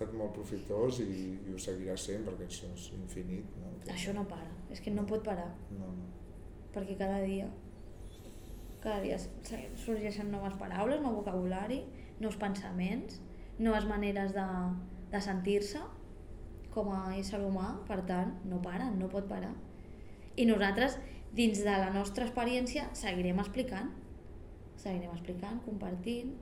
estat molt profitós i, i ho seguirà sent perquè això és infinit. No? Això no para, és que no pot parar. No, no. Perquè cada dia cada dia sorgeixen noves paraules, nou vocabulari, nous pensaments, noves maneres de, de sentir-se com a ésser humà, per tant, no para, no pot parar. I nosaltres, dins de la nostra experiència, seguirem explicant, seguirem explicant, compartint,